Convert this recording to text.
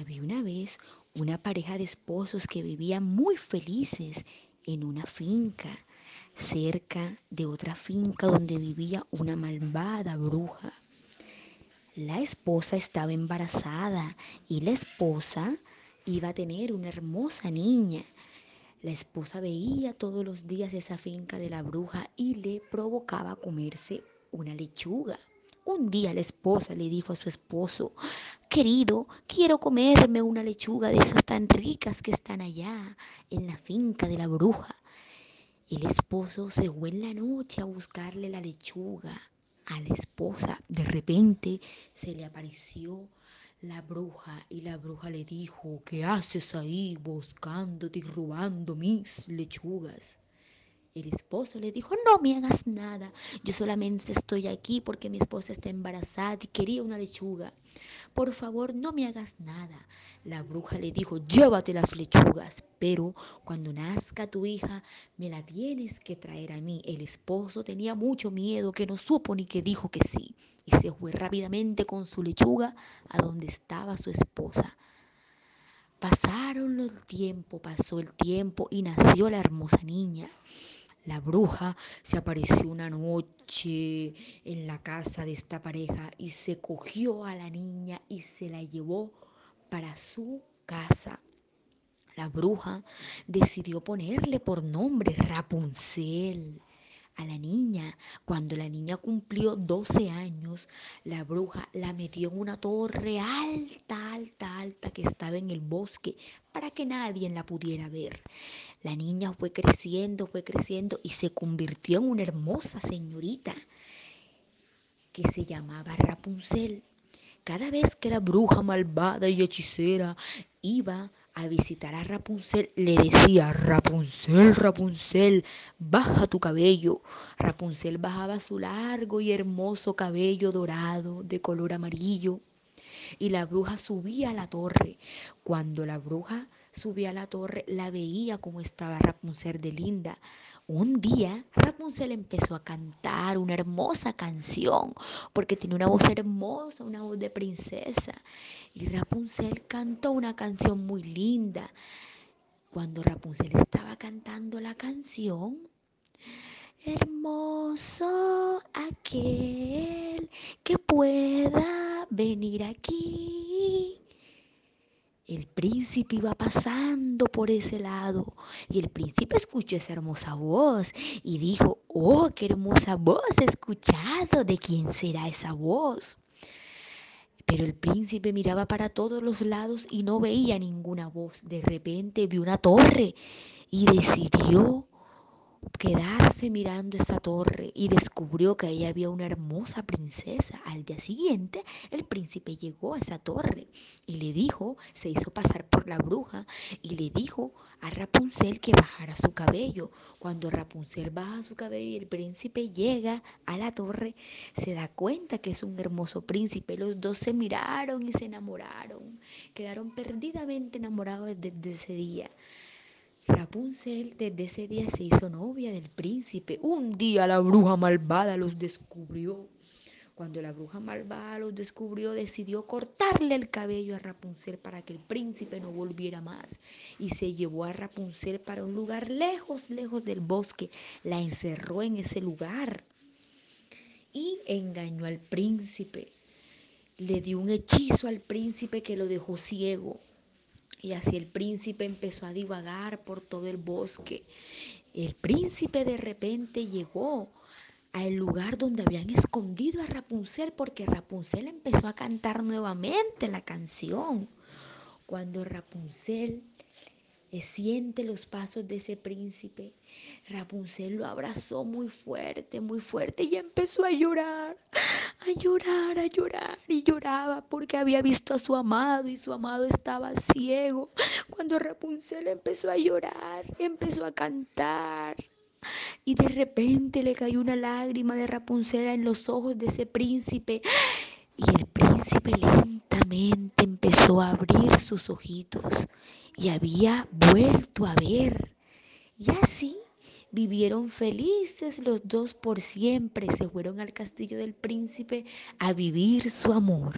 Había una vez una pareja de esposos que vivían muy felices en una finca, cerca de otra finca donde vivía una malvada bruja. La esposa estaba embarazada y la esposa iba a tener una hermosa niña. La esposa veía todos los días esa finca de la bruja y le provocaba comerse una lechuga. Un día la esposa le dijo a su esposo, querido, quiero comerme una lechuga de esas tan ricas que están allá en la finca de la bruja. El esposo se fue en la noche a buscarle la lechuga a la esposa. De repente se le apareció la bruja y la bruja le dijo, ¿qué haces ahí buscándote y robando mis lechugas? El esposo le dijo, no me hagas nada, yo solamente estoy aquí porque mi esposa está embarazada y quería una lechuga. Por favor, no me hagas nada. La bruja le dijo, llévate las lechugas, pero cuando nazca tu hija, me la tienes que traer a mí. El esposo tenía mucho miedo, que no supo ni que dijo que sí, y se fue rápidamente con su lechuga a donde estaba su esposa. Pasaron los tiempos, pasó el tiempo y nació la hermosa niña. La bruja se apareció una noche en la casa de esta pareja y se cogió a la niña y se la llevó para su casa. La bruja decidió ponerle por nombre Rapunzel a la niña. Cuando la niña cumplió 12 años, la bruja la metió en una torre alta, alta, alta que estaba en el bosque para que nadie la pudiera ver. La niña fue creciendo, fue creciendo y se convirtió en una hermosa señorita que se llamaba Rapunzel. Cada vez que la bruja malvada y hechicera iba a visitar a Rapunzel, le decía, Rapunzel, Rapunzel, baja tu cabello. Rapunzel bajaba su largo y hermoso cabello dorado de color amarillo. Y la bruja subía a la torre. Cuando la bruja subía a la torre, la veía como estaba Rapunzel de linda. Un día Rapunzel empezó a cantar una hermosa canción, porque tiene una voz hermosa, una voz de princesa. Y Rapunzel cantó una canción muy linda. Cuando Rapunzel estaba cantando la canción, hermoso aquel que pueda venir aquí el príncipe iba pasando por ese lado y el príncipe escuchó esa hermosa voz y dijo, oh, qué hermosa voz he escuchado, ¿de quién será esa voz? Pero el príncipe miraba para todos los lados y no veía ninguna voz. De repente vio una torre y decidió quedarse mirando esa torre y descubrió que ahí había una hermosa princesa. Al día siguiente, el príncipe llegó a esa torre y le dijo, se hizo pasar por la bruja y le dijo a Rapunzel que bajara su cabello. Cuando Rapunzel baja su cabello y el príncipe llega a la torre, se da cuenta que es un hermoso príncipe. Los dos se miraron y se enamoraron. Quedaron perdidamente enamorados desde ese día. Rapunzel desde ese día se hizo novia del príncipe. Un día la bruja malvada los descubrió. Cuando la bruja malvada los descubrió, decidió cortarle el cabello a Rapunzel para que el príncipe no volviera más. Y se llevó a Rapunzel para un lugar lejos, lejos del bosque. La encerró en ese lugar y engañó al príncipe. Le dio un hechizo al príncipe que lo dejó ciego. Y así el príncipe empezó a divagar por todo el bosque. El príncipe de repente llegó al lugar donde habían escondido a Rapunzel porque Rapunzel empezó a cantar nuevamente la canción. Cuando Rapunzel siente los pasos de ese príncipe. Rapunzel lo abrazó muy fuerte, muy fuerte y empezó a llorar, a llorar, a llorar y lloraba porque había visto a su amado y su amado estaba ciego. Cuando Rapunzel empezó a llorar, empezó a cantar. Y de repente le cayó una lágrima de Rapunzel en los ojos de ese príncipe. Y el príncipe lentamente empezó a abrir sus ojitos y había vuelto a ver. Y así vivieron felices los dos por siempre. Se fueron al castillo del príncipe a vivir su amor.